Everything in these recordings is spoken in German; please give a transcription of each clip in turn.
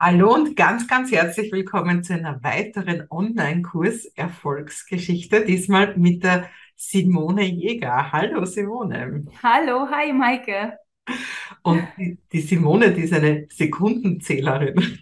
Hallo und ganz, ganz herzlich willkommen zu einer weiteren Online-Kurs Erfolgsgeschichte, diesmal mit der Simone Jäger. Hallo Simone. Hallo, hi Maike. Und die, die Simone, die ist eine Sekundenzählerin.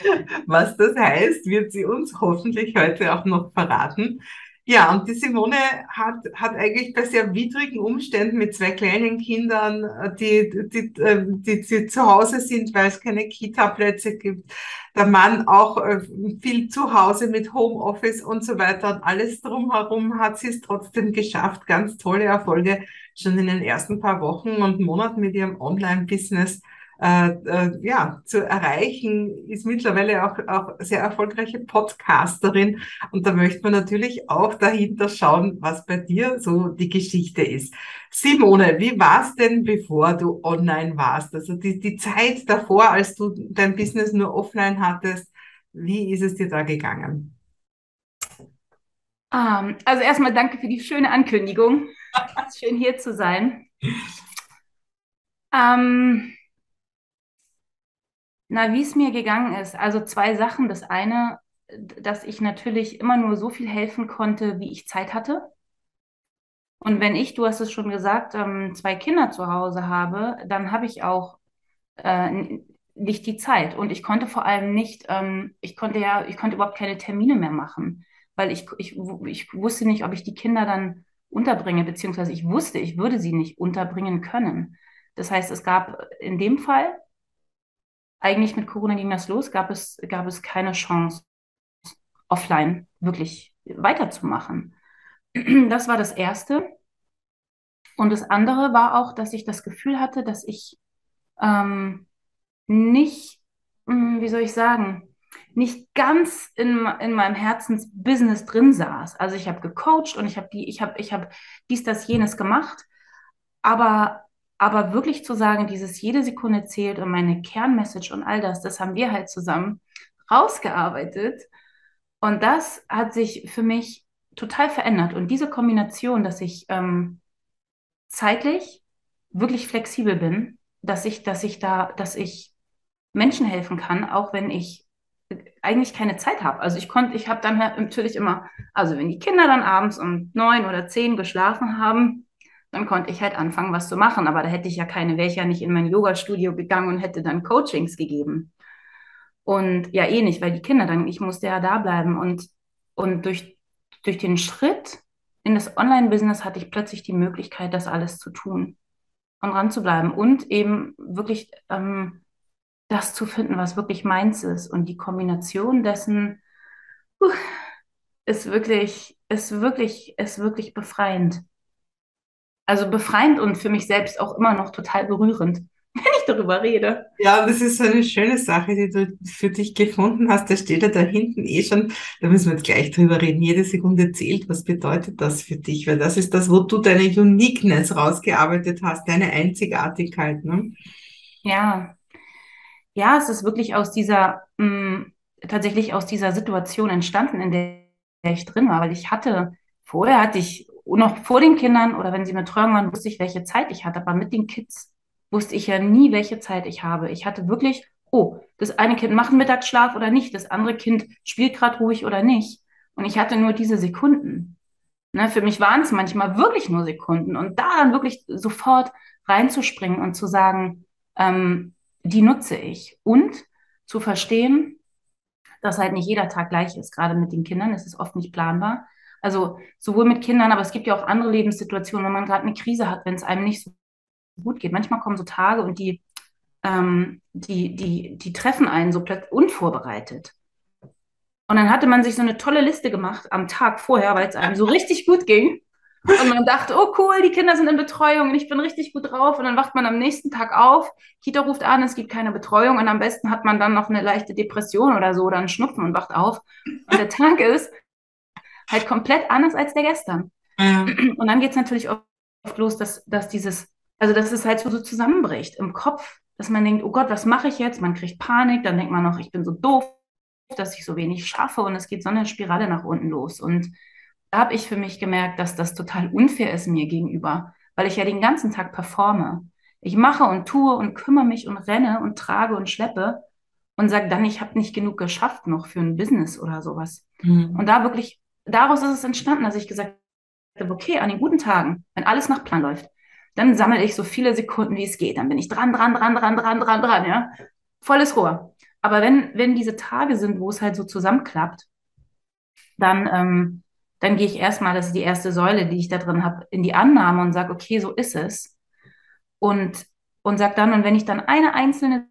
Was das heißt, wird sie uns hoffentlich heute auch noch verraten. Ja, und die Simone hat, hat eigentlich bei sehr widrigen Umständen mit zwei kleinen Kindern, äh, die, die, ähm, die, die zu Hause sind, weil es keine Kita-Plätze gibt, der Mann auch äh, viel zu Hause mit Homeoffice und so weiter und alles drumherum hat sie es trotzdem geschafft, ganz tolle Erfolge schon in den ersten paar Wochen und Monaten mit ihrem Online-Business äh, äh, ja, zu erreichen, ist mittlerweile auch, auch sehr erfolgreiche Podcasterin. Und da möchte man natürlich auch dahinter schauen, was bei dir so die Geschichte ist. Simone, wie war es denn, bevor du online warst? Also die, die Zeit davor, als du dein Business nur offline hattest, wie ist es dir da gegangen? Um, ähm, also erstmal danke für die schöne Ankündigung. Schön hier zu sein. Ähm, na, wie es mir gegangen ist. Also zwei Sachen. Das eine, dass ich natürlich immer nur so viel helfen konnte, wie ich Zeit hatte. Und wenn ich, du hast es schon gesagt, ähm, zwei Kinder zu Hause habe, dann habe ich auch äh, nicht die Zeit. Und ich konnte vor allem nicht, ähm, ich konnte ja, ich konnte überhaupt keine Termine mehr machen, weil ich, ich, ich wusste nicht, ob ich die Kinder dann unterbringe, beziehungsweise ich wusste, ich würde sie nicht unterbringen können. Das heißt, es gab in dem Fall eigentlich mit Corona ging das los, gab es, gab es keine Chance, offline wirklich weiterzumachen. Das war das Erste. Und das andere war auch, dass ich das Gefühl hatte, dass ich ähm, nicht, hm, wie soll ich sagen, nicht ganz in, in meinem Herzensbusiness drin saß. Also ich habe gecoacht und ich habe die, ich habe, ich habe dies, das, jenes gemacht, aber aber wirklich zu sagen, dieses jede Sekunde zählt und meine Kernmessage und all das, das haben wir halt zusammen rausgearbeitet. Und das hat sich für mich total verändert. Und diese Kombination, dass ich ähm, zeitlich wirklich flexibel bin, dass ich, dass ich da, dass ich Menschen helfen kann, auch wenn ich eigentlich keine Zeit habe. Also ich konnte, ich habe dann halt natürlich immer, also wenn die Kinder dann abends um neun oder zehn geschlafen haben, dann konnte ich halt anfangen, was zu machen. Aber da hätte ich ja keine, wäre ich ja nicht in mein Yoga-Studio gegangen und hätte dann Coachings gegeben. Und ja, eh nicht, weil die Kinder dann, ich musste ja da bleiben. Und, und durch, durch den Schritt in das Online-Business hatte ich plötzlich die Möglichkeit, das alles zu tun und dran zu bleiben und eben wirklich ähm, das zu finden, was wirklich meins ist. Und die Kombination dessen uh, ist wirklich, ist wirklich, ist wirklich befreiend also befreiend und für mich selbst auch immer noch total berührend, wenn ich darüber rede. Ja, das ist so eine schöne Sache, die du für dich gefunden hast. Da steht ja da hinten eh schon, da müssen wir jetzt gleich drüber reden. Jede Sekunde zählt. Was bedeutet das für dich? Weil das ist das, wo du deine Uniqueness rausgearbeitet hast, deine Einzigartigkeit. Ne? Ja, ja, es ist wirklich aus dieser, mh, mm, tatsächlich aus dieser Situation entstanden, in der ich drin war, weil ich hatte, vorher hatte ich noch vor den Kindern oder wenn sie mit Betreuung waren, wusste ich, welche Zeit ich hatte. Aber mit den Kids wusste ich ja nie, welche Zeit ich habe. Ich hatte wirklich, oh, das eine Kind macht Mittagsschlaf oder nicht, das andere Kind spielt gerade ruhig oder nicht. Und ich hatte nur diese Sekunden. Ne, für mich waren es manchmal wirklich nur Sekunden. Und da dann wirklich sofort reinzuspringen und zu sagen, ähm, die nutze ich. Und zu verstehen, dass halt nicht jeder Tag gleich ist. Gerade mit den Kindern ist es oft nicht planbar. Also sowohl mit Kindern, aber es gibt ja auch andere Lebenssituationen, wenn man gerade eine Krise hat, wenn es einem nicht so gut geht. Manchmal kommen so Tage und die, ähm, die, die, die treffen einen so plötzlich unvorbereitet. Und dann hatte man sich so eine tolle Liste gemacht am Tag vorher, weil es einem so richtig gut ging. Und man dachte, oh cool, die Kinder sind in Betreuung und ich bin richtig gut drauf. Und dann wacht man am nächsten Tag auf, Kita ruft an, es gibt keine Betreuung und am besten hat man dann noch eine leichte Depression oder so oder einen Schnupfen und wacht auf. Und der Tag ist, halt komplett anders als der gestern. Ja. Und dann geht es natürlich oft los, dass, dass dieses, also dass es halt so, so zusammenbricht im Kopf, dass man denkt, oh Gott, was mache ich jetzt? Man kriegt Panik, dann denkt man noch, ich bin so doof, dass ich so wenig schaffe und es geht so eine Spirale nach unten los. Und da habe ich für mich gemerkt, dass das total unfair ist mir gegenüber, weil ich ja den ganzen Tag performe. Ich mache und tue und kümmere mich und renne und trage und schleppe und sage dann, ich habe nicht genug geschafft noch für ein Business oder sowas. Mhm. Und da wirklich, daraus ist es entstanden, dass ich gesagt habe, okay, an den guten Tagen, wenn alles nach Plan läuft, dann sammle ich so viele Sekunden, wie es geht. Dann bin ich dran, dran, dran, dran, dran, dran, dran, ja. Volles Rohr. Aber wenn, wenn diese Tage sind, wo es halt so zusammenklappt, dann, ähm, dann gehe ich erstmal, das ist die erste Säule, die ich da drin habe, in die Annahme und sage, okay, so ist es. Und, und sage dann, und wenn ich dann eine einzelne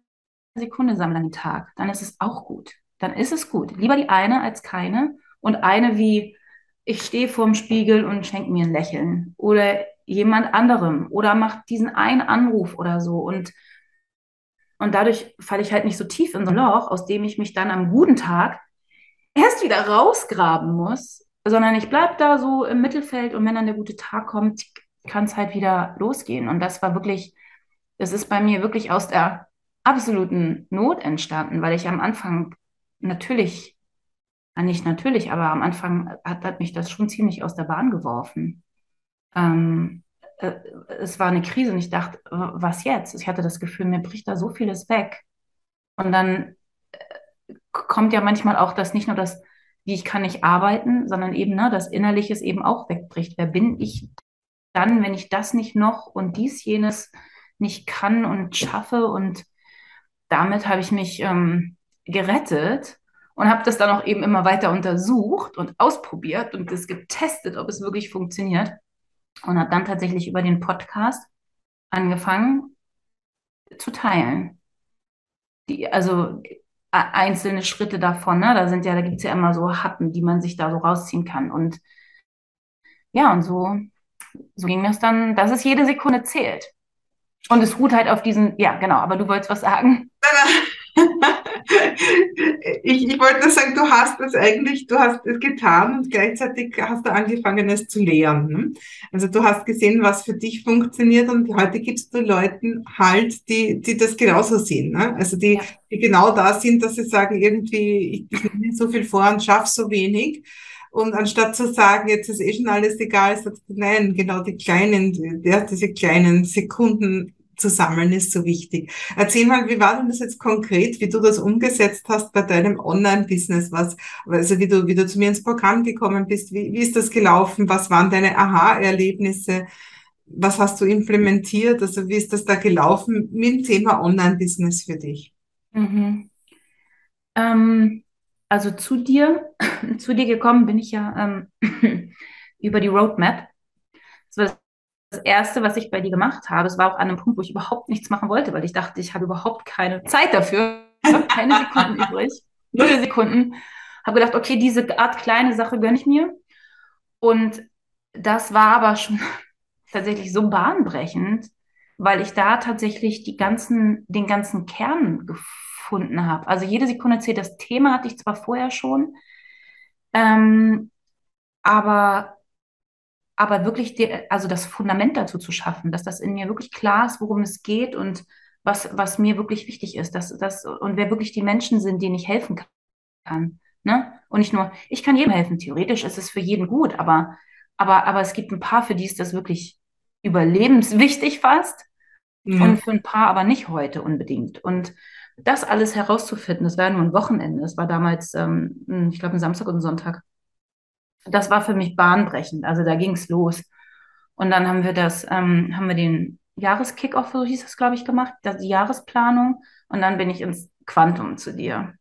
Sekunde sammle an den Tag, dann ist es auch gut. Dann ist es gut. Lieber die eine als keine. Und eine wie, ich stehe vorm Spiegel und schenke mir ein Lächeln. Oder jemand anderem. Oder macht diesen einen Anruf oder so. Und, und dadurch falle ich halt nicht so tief in so ein Loch, aus dem ich mich dann am guten Tag erst wieder rausgraben muss, sondern ich bleibe da so im Mittelfeld und wenn dann der gute Tag kommt, kann es halt wieder losgehen. Und das war wirklich, das ist bei mir wirklich aus der absoluten Not entstanden, weil ich am Anfang natürlich, nicht natürlich, aber am Anfang hat, hat mich das schon ziemlich aus der Bahn geworfen. Ähm, äh, es war eine Krise und ich dachte, was jetzt? Ich hatte das Gefühl, mir bricht da so vieles weg. Und dann äh, kommt ja manchmal auch das nicht nur das, wie ich kann nicht arbeiten, sondern eben ne, das Innerliches eben auch wegbricht. Wer bin ich dann, wenn ich das nicht noch und dies, jenes nicht kann und schaffe und damit habe ich mich ähm, gerettet und habe das dann auch eben immer weiter untersucht und ausprobiert und das getestet, ob es wirklich funktioniert. Und habe dann tatsächlich über den Podcast angefangen zu teilen. Die, also einzelne Schritte davon, ne? Da sind ja, da gibt es ja immer so Happen, die man sich da so rausziehen kann. Und ja, und so, so ging das dann, dass es jede Sekunde zählt. Und es ruht halt auf diesen, ja, genau, aber du wolltest was sagen. ich, ich wollte nur sagen, du hast es eigentlich, du hast es getan und gleichzeitig hast du angefangen, es zu lehren. Hm? Also du hast gesehen, was für dich funktioniert und heute gibst du Leuten halt, die, die das genauso sehen. Ne? Also die, die genau da sind, dass sie sagen, irgendwie, ich, ich nehme so viel vor und schaffe so wenig. Und anstatt zu sagen, jetzt ist eh schon alles egal, sagst du, nein, genau die kleinen, der, diese kleinen Sekunden zu sammeln ist so wichtig. Erzähl mal, wie war denn das jetzt konkret, wie du das umgesetzt hast bei deinem Online-Business? Was, also wie du, wie du zu mir ins Programm gekommen bist, wie, wie ist das gelaufen? Was waren deine Aha-Erlebnisse? Was hast du implementiert? Also wie ist das da gelaufen mit dem Thema Online-Business für dich? Mhm. Ähm, also zu dir, zu dir gekommen bin ich ja ähm, über die Roadmap. Das war das Erste, was ich bei dir gemacht habe. Es war auch an einem Punkt, wo ich überhaupt nichts machen wollte, weil ich dachte, ich habe überhaupt keine Zeit dafür. Ich habe keine Sekunden übrig. Null Sekunden. Habe gedacht, okay, diese Art kleine Sache gönne ich mir. Und das war aber schon tatsächlich so bahnbrechend, weil ich da tatsächlich die ganzen, den ganzen Kern gefunden habe. Also jede Sekunde zählt. Das Thema hatte ich zwar vorher schon, ähm, aber aber wirklich die, also das Fundament dazu zu schaffen, dass das in mir wirklich klar ist, worum es geht und was, was mir wirklich wichtig ist, dass, dass, und wer wirklich die Menschen sind, denen ich helfen kann. Ne? Und nicht nur, ich kann jedem helfen, theoretisch ist es für jeden gut, aber, aber, aber es gibt ein paar, für die ist das wirklich überlebenswichtig fast mhm. und für ein paar aber nicht heute unbedingt. Und das alles herauszufinden, das war nur ein Wochenende, das war damals, ähm, ich glaube, ein Samstag und ein Sonntag das war für mich bahnbrechend. Also da ging es los. Und dann haben wir das, ähm, haben wir den Jahreskickoff, so hieß das, glaube ich, gemacht, die Jahresplanung. Und dann bin ich ins Quantum zu dir.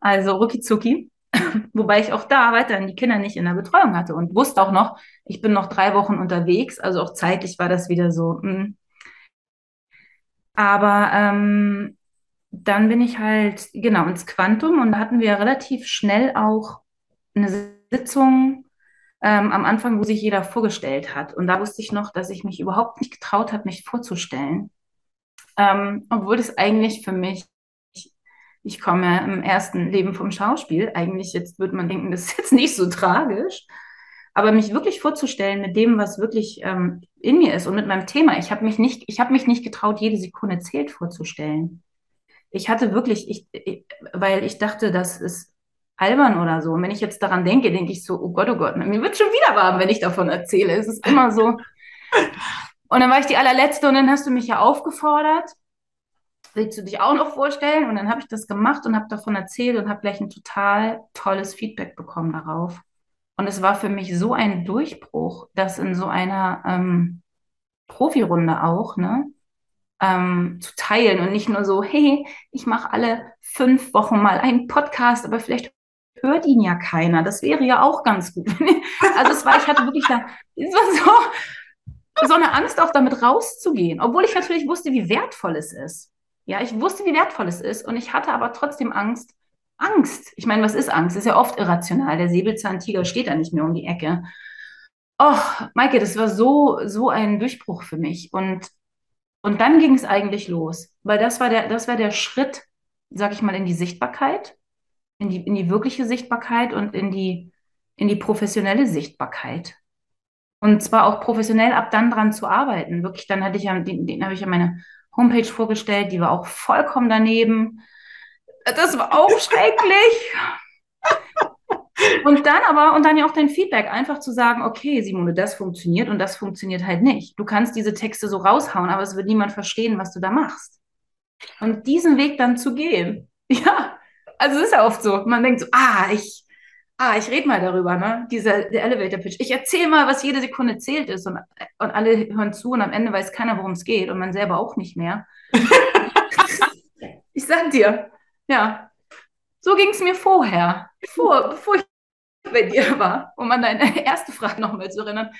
Also rucki Wobei ich auch da weiterhin die Kinder nicht in der Betreuung hatte und wusste auch noch, ich bin noch drei Wochen unterwegs. Also auch zeitlich war das wieder so. Mh. Hm. Aber ähm, dann bin ich halt, genau, ins Quantum und da hatten wir relativ schnell auch eine Sitzung ähm, am Anfang, wo sich jeder vorgestellt hat. Und da wusste ich noch, dass ich mich überhaupt nicht getraut habe, mich vorzustellen. Ähm, obwohl das eigentlich für mich, ich, komme im ersten Leben vom Schauspiel, eigentlich jetzt würde man denken, das ist jetzt nicht so tragisch. Aber mich wirklich vorzustellen mit dem, was wirklich ähm, in mir ist und mit meinem Thema. Ich habe mich nicht, ich habe mich nicht getraut, jede Sekunde zählt vorzustellen. Ich hatte wirklich, ich, weil ich dachte, das ist albern oder so. Und wenn ich jetzt daran denke, denke ich so, oh Gott, oh Gott, mir wird schon wieder warm, wenn ich davon erzähle. Es ist immer so. Und dann war ich die allerletzte und dann hast du mich ja aufgefordert. willst du dich auch noch vorstellen? Und dann habe ich das gemacht und habe davon erzählt und habe gleich ein total tolles Feedback bekommen darauf. Und es war für mich so ein Durchbruch, dass in so einer ähm, Profirunde auch, ne, ähm, zu teilen und nicht nur so, hey, ich mache alle fünf Wochen mal einen Podcast, aber vielleicht hört ihn ja keiner. Das wäre ja auch ganz gut. also es war, ich hatte wirklich da, so, so eine Angst auch damit rauszugehen, obwohl ich natürlich wusste, wie wertvoll es ist. Ja, ich wusste, wie wertvoll es ist und ich hatte aber trotzdem Angst. Angst. Ich meine, was ist Angst? Ist ja oft irrational. Der Säbelzahntiger steht da nicht mehr um die Ecke. Oh, Maike, das war so, so ein Durchbruch für mich. Und, und dann ging es eigentlich los, weil das war der, das war der Schritt, sag ich mal, in die Sichtbarkeit, in die, in die wirkliche Sichtbarkeit und in die, in die professionelle Sichtbarkeit. Und zwar auch professionell ab dann dran zu arbeiten. Wirklich, dann hatte ich ja, den, den habe ich ja meine Homepage vorgestellt, die war auch vollkommen daneben. Das war auch schrecklich. Und dann aber, und dann ja auch dein Feedback, einfach zu sagen, okay, Simone, das funktioniert und das funktioniert halt nicht. Du kannst diese Texte so raushauen, aber es wird niemand verstehen, was du da machst. Und diesen Weg dann zu gehen, ja, also es ist ja oft so, man denkt so, ah, ich, ah, ich rede mal darüber, ne? Dieser der Elevator Pitch. Ich erzähle mal, was jede Sekunde zählt ist und, und alle hören zu und am Ende weiß keiner, worum es geht und man selber auch nicht mehr. ich sag dir, ja, so ging es mir vorher, bevor, bevor ich bei dir war, um an deine erste Frage nochmal zu erinnern.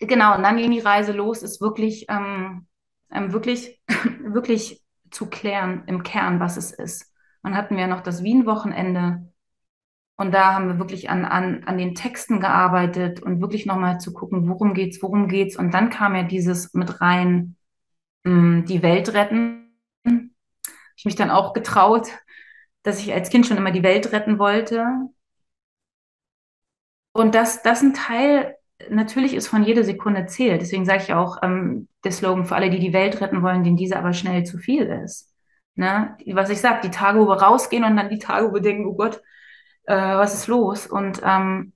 Genau, und dann ging die Reise los, ist wirklich, ähm, ähm, wirklich, wirklich zu klären im Kern, was es ist. Dann hatten wir noch das Wien-Wochenende und da haben wir wirklich an, an, an den Texten gearbeitet und wirklich nochmal zu gucken, worum geht's, worum geht's. Und dann kam ja dieses mit rein, mh, hm, die Welt retten. Ich mich dann auch getraut, dass ich als Kind schon immer die Welt retten wollte. Und dass das ein Teil natürlich ist von jeder Sekunde zählt. Deswegen sage ich auch ähm, der Slogan für alle, die die Welt retten wollen, denen diese aber schnell zu viel ist. Ne? Was ich sage, die Tage, wo wir rausgehen und dann die Tage, wo wir denken, oh Gott, äh, was ist los? Und, ähm,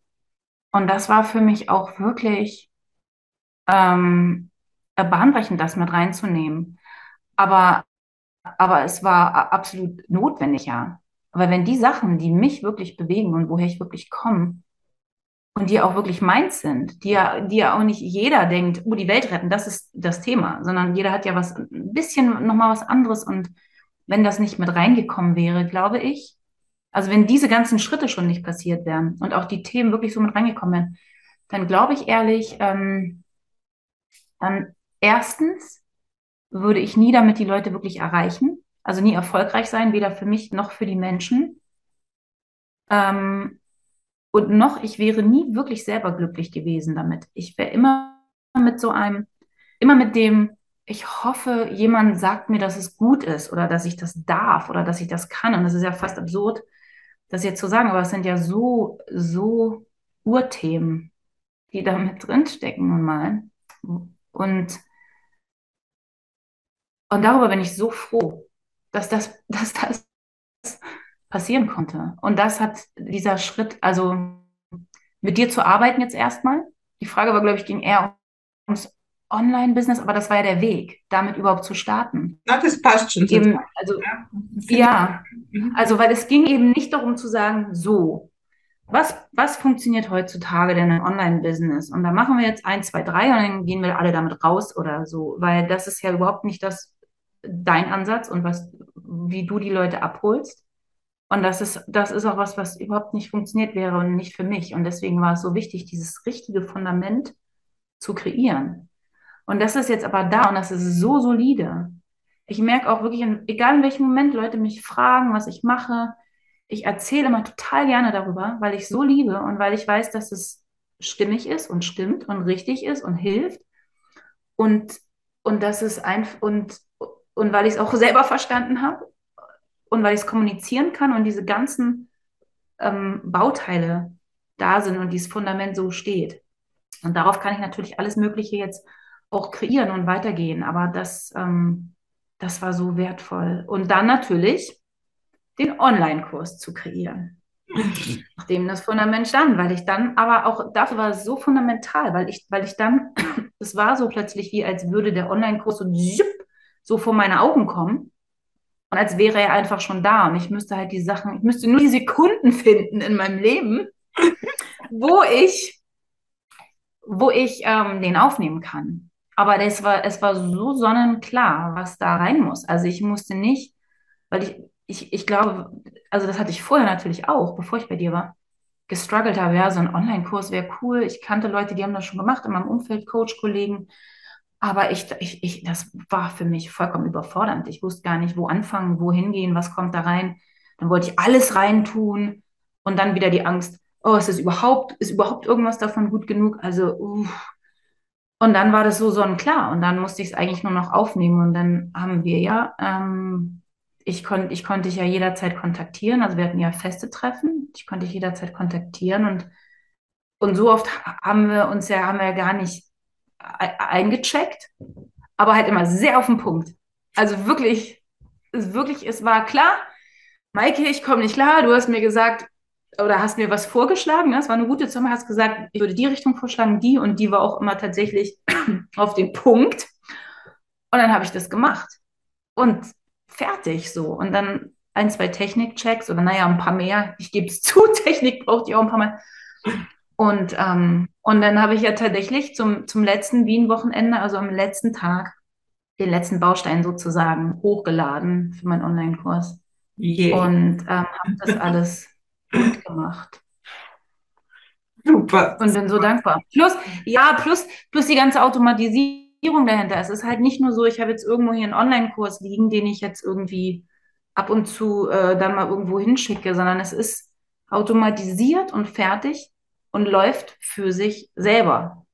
und das war für mich auch wirklich ähm, bahnbrechend, das mit reinzunehmen. Aber, aber es war absolut notwendig, ja. Aber wenn die Sachen, die mich wirklich bewegen und woher ich wirklich komme, und die auch wirklich meins sind, die ja, die ja auch nicht jeder denkt, oh, die Welt retten, das ist das Thema, sondern jeder hat ja was, ein bisschen nochmal was anderes und wenn das nicht mit reingekommen wäre, glaube ich, also wenn diese ganzen Schritte schon nicht passiert wären und auch die Themen wirklich so mit reingekommen wären, dann glaube ich ehrlich, ähm, dann erstens würde ich nie damit die Leute wirklich erreichen, also nie erfolgreich sein, weder für mich noch für die Menschen. Ähm, und noch, ich wäre nie wirklich selber glücklich gewesen damit. Ich wäre immer mit so einem, immer mit dem, ich hoffe, jemand sagt mir, dass es gut ist oder dass ich das darf oder dass ich das kann. Und das ist ja fast absurd, das jetzt zu sagen, aber es sind ja so, so Urthemen, die da mit drinstecken nun mal. Und, und darüber bin ich so froh, dass das, dass das passieren konnte. Und das hat dieser Schritt, also mit dir zu arbeiten jetzt erstmal. Die Frage war, glaube ich, ging eher ums Online-Business, aber das war ja der Weg, damit überhaupt zu starten. Na, das passt schon. Eben, also, ja, mhm. also weil es ging eben nicht darum zu sagen, so, was, was funktioniert heutzutage denn im Online-Business? Und da machen wir jetzt eins, zwei, drei und dann gehen wir alle damit raus oder so, weil das ist ja überhaupt nicht das, dein Ansatz und was, wie du die Leute abholst. Und das ist, das ist auch was, was überhaupt nicht funktioniert wäre und nicht für mich. Und deswegen war es so wichtig, dieses richtige Fundament zu kreieren. Und das ist jetzt aber da und das ist so solide. Ich merke auch wirklich, egal in welchem Moment Leute mich fragen, was ich mache, ich erzähle immer total gerne darüber, weil ich so liebe und weil ich weiß, dass es stimmig ist und stimmt und richtig ist und hilft. Und, und dass es einfach und, und weil ich es auch selber verstanden habe und weil ich es kommunizieren kann und diese ganzen ähm, Bauteile da sind und dieses Fundament so steht. Und darauf kann ich natürlich alles Mögliche jetzt auch kreieren und weitergehen. Aber das, ähm, das war so wertvoll. Und dann natürlich den Online-Kurs zu kreieren. Nachdem das Fundament stand, weil ich dann, aber auch dafür war es so fundamental, weil ich, weil ich dann, es war so plötzlich wie, als würde der Online-Kurs so, so vor meine Augen kommen. Und als wäre er einfach schon da. Und ich müsste halt die Sachen, ich müsste nur die Sekunden finden in meinem Leben, wo ich, wo ich ähm, den aufnehmen kann. Aber das war, es war so sonnenklar, was da rein muss. Also ich musste nicht, weil ich, ich, ich glaube, also das hatte ich vorher natürlich auch, bevor ich bei dir war, gestruggelt habe, ja, so ein Online-Kurs wäre cool. Ich kannte Leute, die haben das schon gemacht in meinem Umfeld, Coach-Kollegen. Aber ich, ich, ich, das war für mich vollkommen überfordernd. Ich wusste gar nicht, wo anfangen, wo hingehen, was kommt da rein. Dann wollte ich alles reintun und dann wieder die Angst, oh, ist das überhaupt, ist überhaupt irgendwas davon gut genug? Also, uh. Und dann war das so sonnenklar und dann musste ich es eigentlich nur noch aufnehmen und dann haben wir ja ähm, ich, kon ich konnte dich ja jederzeit kontaktieren. Also wir hatten ja feste Treffen. Ich konnte dich jederzeit kontaktieren und, und so oft haben wir uns ja, haben wir ja gar nicht eingecheckt, aber halt immer sehr auf den Punkt. Also wirklich, wirklich, es war klar, Maike, ich komme nicht klar. Du hast mir gesagt, oder hast mir was vorgeschlagen. Ne? Das war eine gute Summe. Hast gesagt, ich würde die Richtung vorschlagen, die und die war auch immer tatsächlich auf den Punkt. Und dann habe ich das gemacht. Und fertig so. Und dann ein, zwei Technikchecks oder naja, ein paar mehr. Ich gebe es zu, Technik braucht ihr auch ein paar Mal. Und, ähm, und dann habe ich ja tatsächlich zum, zum letzten Wien-Wochenende, also am letzten Tag, den letzten Baustein sozusagen hochgeladen für meinen Online-Kurs. Yeah. Und ähm, habe das alles gut gemacht. Super. Und bin so dankbar. Plus, ja, plus, plus die ganze Automatisierung dahinter. Es ist halt nicht nur so, ich habe jetzt irgendwo hier einen Online-Kurs liegen, den ich jetzt irgendwie ab und zu äh, dann mal irgendwo hinschicke, sondern es ist automatisiert und fertig und läuft für sich selber.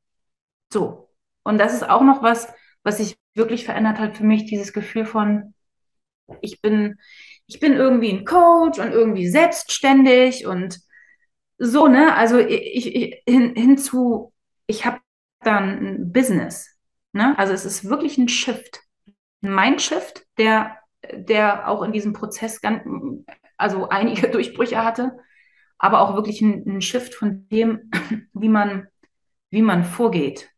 So. Und das ist auch noch was, was sich wirklich verändert hat für mich, dieses Gefühl von, ich bin, ich bin irgendwie ein Coach und irgendwie selbstständig und so, ne? Also ich, ich hin, hinzu, ich habe dann ein Business. Ne? Also es ist wirklich ein Shift, ein Mindshift, der, der auch in diesem Prozess ganz, also einige Durchbrüche hatte, aber auch wirklich ein, ein Shift von dem, wie man, wie man vorgeht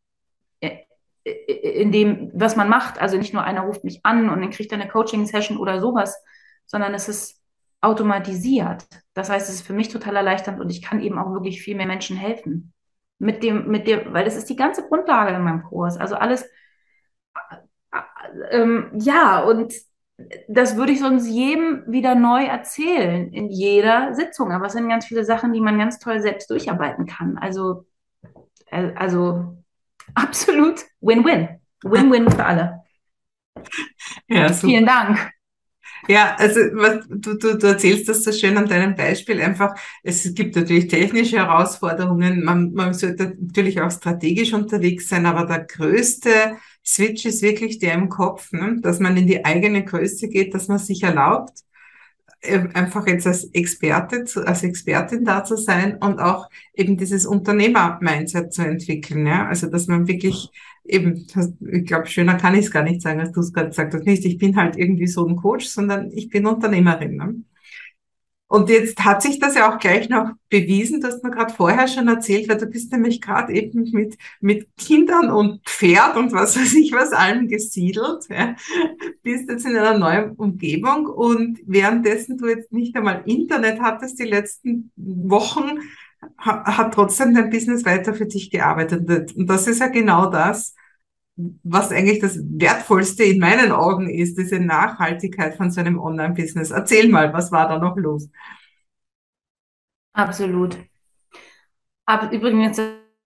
in dem, was man macht. Also nicht nur einer ruft mich an und dann kriegt er eine Coaching-Session oder sowas, sondern es ist automatisiert. Das heißt, es ist für mich total erleichternd und ich kann eben auch wirklich viel mehr Menschen helfen mit dem, mit dem, weil das ist die ganze Grundlage in meinem Kurs. Also alles, ähm, ja, und das würde ich sonst jedem wieder neu erzählen in jeder Sitzung. Aber es sind ganz viele Sachen, die man ganz toll selbst durcharbeiten kann. Also, äh, also absolut Win-Win. Win-Win für alle. Ja, Vielen Dank. Ja, also was, du, du, du erzählst das so schön an deinem Beispiel. Einfach, es gibt natürlich technische Herausforderungen. Man, man sollte natürlich auch strategisch unterwegs sein, aber der größte Switch ist wirklich der im Kopf, ne? dass man in die eigene Größe geht, dass man sich erlaubt, einfach jetzt als Experte, als Expertin da zu sein und auch eben dieses Unternehmer-Mindset zu entwickeln. Ja? Also, dass man wirklich eben, ich glaube, schöner kann ich es gar nicht sagen, als du es gerade gesagt hast. Nicht, ich bin halt irgendwie so ein Coach, sondern ich bin Unternehmerin. Ne? Und jetzt hat sich das ja auch gleich noch bewiesen, hast mir gerade vorher schon erzählt, weil du bist nämlich gerade eben mit, mit Kindern und Pferd und was weiß ich was allem gesiedelt, ja. bist jetzt in einer neuen Umgebung und währenddessen du jetzt nicht einmal Internet hattest die letzten Wochen, hat trotzdem dein Business weiter für dich gearbeitet. Und das ist ja genau das, was eigentlich das Wertvollste in meinen Augen ist, diese Nachhaltigkeit von so einem Online-Business. Erzähl mal, was war da noch los? Absolut. Aber übrigens,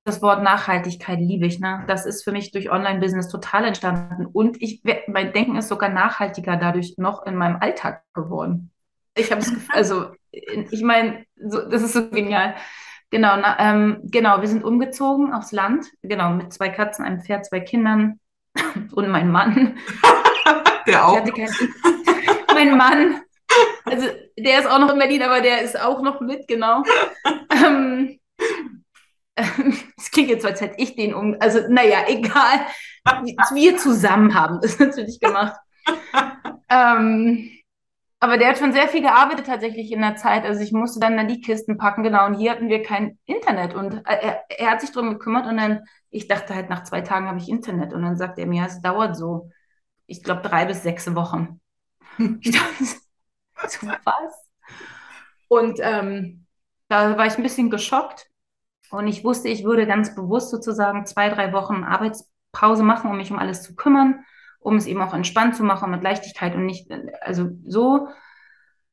das Wort Nachhaltigkeit liebe ich. Ne? Das ist für mich durch Online-Business total entstanden. Und ich, mein Denken ist sogar nachhaltiger dadurch noch in meinem Alltag geworden. Ich habe es, also, ich meine, so, das ist so genial. Genau, na, ähm, genau, wir sind umgezogen aufs Land, genau, mit zwei Katzen, einem Pferd, zwei Kindern und mein Mann. Der auch. mein Mann, also der ist auch noch in Berlin, aber der ist auch noch mit, genau. ähm, es klingt jetzt so, als hätte ich den um, also naja, egal. Wir zusammen haben das natürlich gemacht. ähm, aber der hat schon sehr viel gearbeitet tatsächlich in der Zeit. Also ich musste dann, dann die Kisten packen, genau. Und hier hatten wir kein Internet. Und äh, er, er hat sich darum gekümmert und dann, ich dachte halt, nach zwei Tagen habe ich Internet. Und dann sagt er mir, es dauert so, ich glaube, drei bis sechs Wochen. Ich dachte, so was? Und ähm, da war ich ein bisschen geschockt und ich wusste, ich würde ganz bewusst sozusagen zwei, drei Wochen Arbeitspause machen, um mich um alles zu kümmern, um es eben auch entspannt zu machen mit Leichtigkeit und nicht, also so.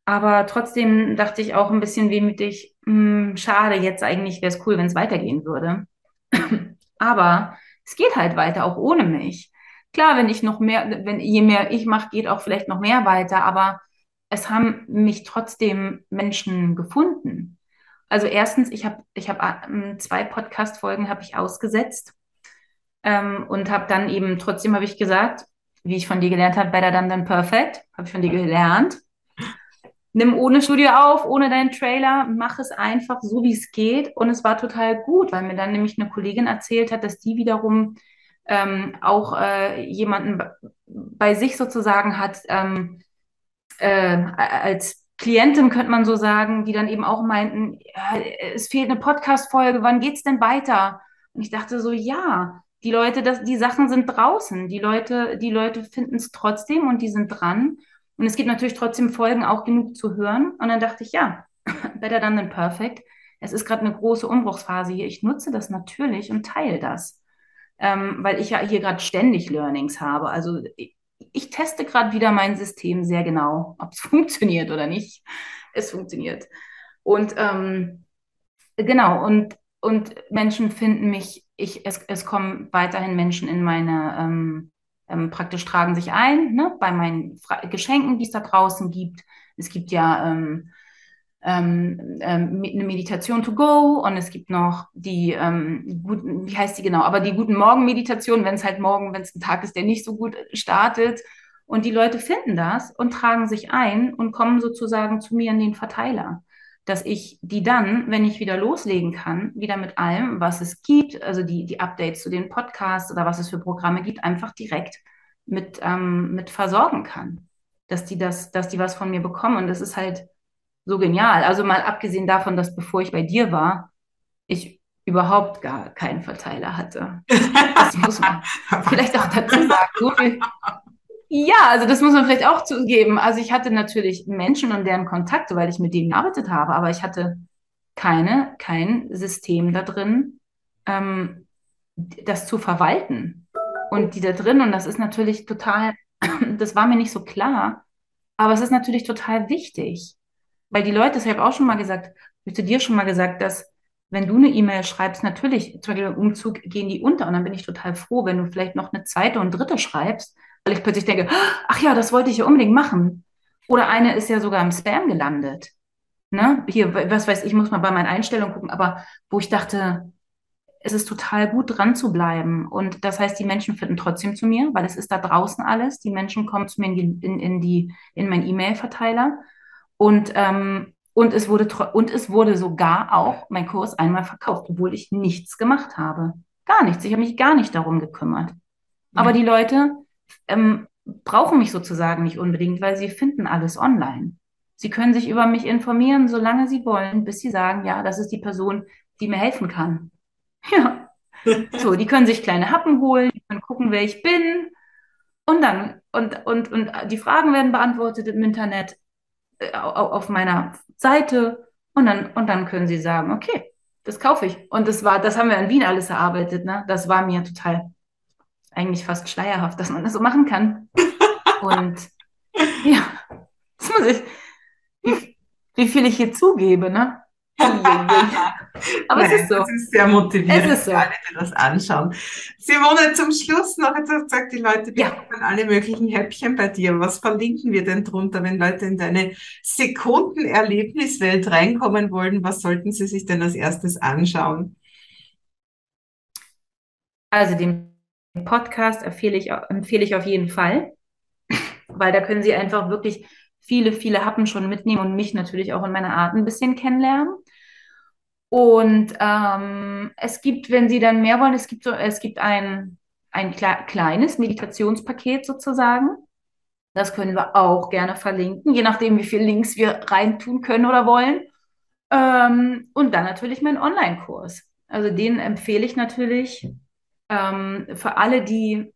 Aber trotzdem dachte ich auch ein bisschen wehmütig, mh, schade, jetzt eigentlich wäre es cool, wenn es weitergehen würde. Aber es geht halt weiter, auch ohne mich. Klar, wenn ich noch mehr, wenn je mehr ich mache, geht auch vielleicht noch mehr weiter, aber es haben mich trotzdem Menschen gefunden. Also erstens, ich habe ich hab, ähm, zwei Podcast-Folgen habe ich ausgesetzt ähm, und habe dann eben trotzdem habe ich gesagt, wie ich von dir gelernt habe, better done than perfect, habe ich von dir gelernt. Nimm ohne Studio auf, ohne deinen Trailer, mach es einfach so, wie es geht. Und es war total gut, weil mir dann nämlich eine Kollegin erzählt hat, dass die wiederum ähm, auch äh, jemanden bei sich sozusagen hat, ähm, äh, als Klientin könnte man so sagen, die dann eben auch meinten, ja, es fehlt eine Podcast-Folge, wann geht's denn weiter? Und ich dachte so, ja, die Leute, das, die Sachen sind draußen, die Leute, die Leute finden es trotzdem und die sind dran. Und es gibt natürlich trotzdem Folgen auch genug zu hören. Und dann dachte ich, ja, better done than perfect. Es ist gerade eine große Umbruchsphase hier. Ich nutze das natürlich und teile das, ähm, weil ich ja hier gerade ständig Learnings habe. Also ich, ich teste gerade wieder mein System sehr genau, ob es funktioniert oder nicht. Es funktioniert. Und ähm, genau, und, und Menschen finden mich, ich, es, es kommen weiterhin Menschen in meine, ähm, ähm, praktisch tragen sich ein, ne, bei meinen Fra Geschenken, die es da draußen gibt. Es gibt ja ähm, ähm, ähm, eine Meditation to go und es gibt noch die ähm, guten, wie heißt die genau, aber die guten Morgenmeditationen, wenn es halt morgen, wenn es ein Tag ist, der nicht so gut startet. Und die Leute finden das und tragen sich ein und kommen sozusagen zu mir in den Verteiler. Dass ich die dann, wenn ich wieder loslegen kann, wieder mit allem, was es gibt, also die, die Updates zu den Podcasts oder was es für Programme gibt, einfach direkt mit, ähm, mit versorgen kann. Dass die das, dass die was von mir bekommen. Und das ist halt, so genial. Also mal abgesehen davon, dass bevor ich bei dir war, ich überhaupt gar keinen Verteiler hatte. Das muss man vielleicht auch dazu sagen. So viel, ja, also das muss man vielleicht auch zugeben. Also ich hatte natürlich Menschen und deren Kontakte, weil ich mit denen gearbeitet habe, aber ich hatte keine, kein System da drin, ähm, das zu verwalten. Und die da drin, und das ist natürlich total, das war mir nicht so klar, aber es ist natürlich total wichtig. Weil die Leute, das habe ich auch schon mal gesagt, ich zu dir schon mal gesagt, dass wenn du eine E-Mail schreibst, natürlich, zum Beispiel im Umzug gehen die unter und dann bin ich total froh, wenn du vielleicht noch eine zweite und dritte schreibst, weil ich plötzlich denke, ach ja, das wollte ich ja unbedingt machen. Oder eine ist ja sogar im Spam gelandet. Ne? Hier, was weiß ich, muss mal bei meinen Einstellungen gucken, aber wo ich dachte, es ist total gut dran zu bleiben. Und das heißt, die Menschen finden trotzdem zu mir, weil es ist da draußen alles. Die Menschen kommen zu mir in, die, in, in, die, in meinen E-Mail-Verteiler. Und, ähm, und, es wurde und es wurde sogar auch mein Kurs einmal verkauft, obwohl ich nichts gemacht habe. Gar nichts. Ich habe mich gar nicht darum gekümmert. Aber die Leute ähm, brauchen mich sozusagen nicht unbedingt, weil sie finden alles online. Sie können sich über mich informieren, solange sie wollen, bis sie sagen, ja, das ist die Person, die mir helfen kann. Ja. So, die können sich kleine Happen holen, die können gucken, wer ich bin. Und dann, und, und, und die Fragen werden beantwortet im Internet. Äh, auf meiner Seite und dann, und dann können sie sagen, okay, das kaufe ich. Und das war, das haben wir in Wien alles erarbeitet, ne? Das war mir total eigentlich fast schleierhaft, dass man das so machen kann. Und ja, das muss ich, wie, wie viel ich hier zugebe, ne? Aber Nein, es ist so. Es ist sehr motivierend es ist so. alle, die das anschauen. Simone, zum Schluss noch, jetzt hast gesagt, die Leute bekommen ja. alle möglichen Häppchen bei dir. Was verlinken wir denn drunter, wenn Leute in deine Sekundenerlebniswelt reinkommen wollen? Was sollten sie sich denn als erstes anschauen? Also den Podcast empfehle ich, empfehle ich auf jeden Fall, weil da können Sie einfach wirklich viele, viele Happen schon mitnehmen und mich natürlich auch in meiner Art ein bisschen kennenlernen. Und ähm, es gibt, wenn Sie dann mehr wollen, es gibt so, es gibt ein, ein kleines Meditationspaket sozusagen. Das können wir auch gerne verlinken, je nachdem, wie viele Links wir reintun können oder wollen. Ähm, und dann natürlich mein Online-Kurs. Also den empfehle ich natürlich ähm, für alle, die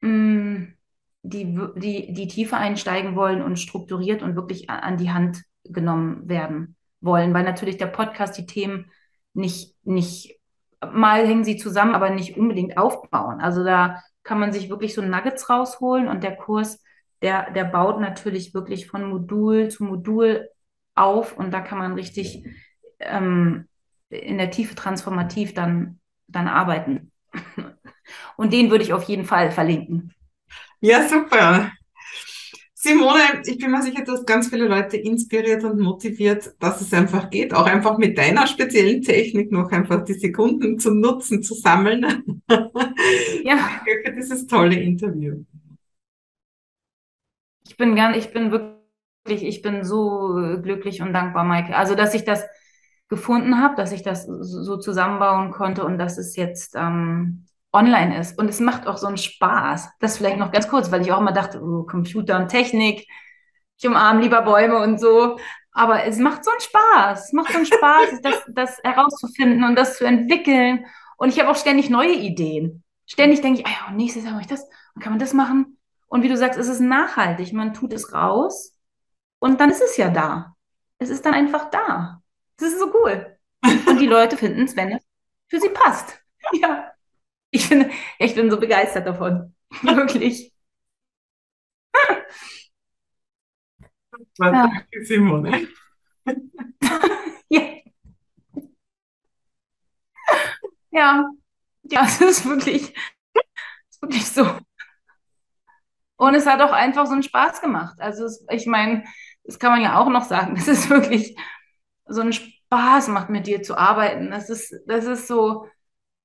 mh, mm, die, die, die tiefer einsteigen wollen und strukturiert und wirklich an die Hand genommen werden wollen, weil natürlich der Podcast die Themen nicht, nicht, mal hängen sie zusammen, aber nicht unbedingt aufbauen. Also da kann man sich wirklich so Nuggets rausholen und der Kurs, der, der baut natürlich wirklich von Modul zu Modul auf und da kann man richtig ähm, in der Tiefe transformativ dann, dann arbeiten. Und den würde ich auf jeden Fall verlinken. Ja, super. Simone, ich bin mir sicher, du hast ganz viele Leute inspiriert und motiviert, dass es einfach geht, auch einfach mit deiner speziellen Technik noch einfach die Sekunden zum Nutzen zu sammeln. Ja. Für dieses tolle Interview. Ich bin gern, ich bin wirklich, ich bin so glücklich und dankbar, Maike. Also, dass ich das gefunden habe, dass ich das so zusammenbauen konnte und dass es jetzt ähm, online ist. Und es macht auch so einen Spaß. Das vielleicht noch ganz kurz, weil ich auch immer dachte, oh, Computer und Technik, ich umarme lieber Bäume und so. Aber es macht so einen Spaß. Es macht so einen Spaß, das, das herauszufinden und das zu entwickeln. Und ich habe auch ständig neue Ideen. Ständig denke ich, ah ja, nächstes Jahr mache ich das. Und kann man das machen? Und wie du sagst, es ist nachhaltig. Man tut es raus und dann ist es ja da. Es ist dann einfach da. Das ist so cool. Und die Leute finden es, wenn es für sie passt. Ja. Ich bin, ich bin so begeistert davon. Wirklich. Ja. Simone. ja. Ja. Ja, es ist wirklich, es ist wirklich so. Und es hat auch einfach so einen Spaß gemacht. Also es, ich meine, das kann man ja auch noch sagen. Es ist wirklich so einen Spaß macht, mit dir zu arbeiten. Das ist, das ist so,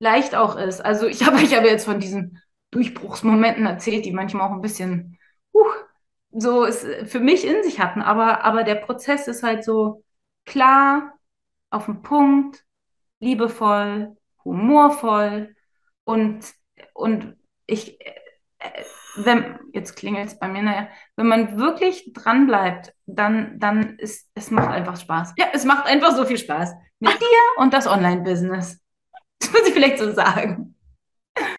leicht auch ist. Also ich habe ich habe jetzt von diesen Durchbruchsmomenten erzählt, die manchmal auch ein bisschen uh, so ist, für mich in sich hatten. Aber, aber der Prozess ist halt so klar, auf den Punkt, liebevoll, humorvoll und, und ich, äh, wenn, jetzt klingelt es bei mir, naja, wenn man wirklich dran bleibt, dann, dann ist, es macht einfach Spaß. Ja, es macht einfach so viel Spaß. Mit dir und das Online-Business. Das muss ich vielleicht so sagen.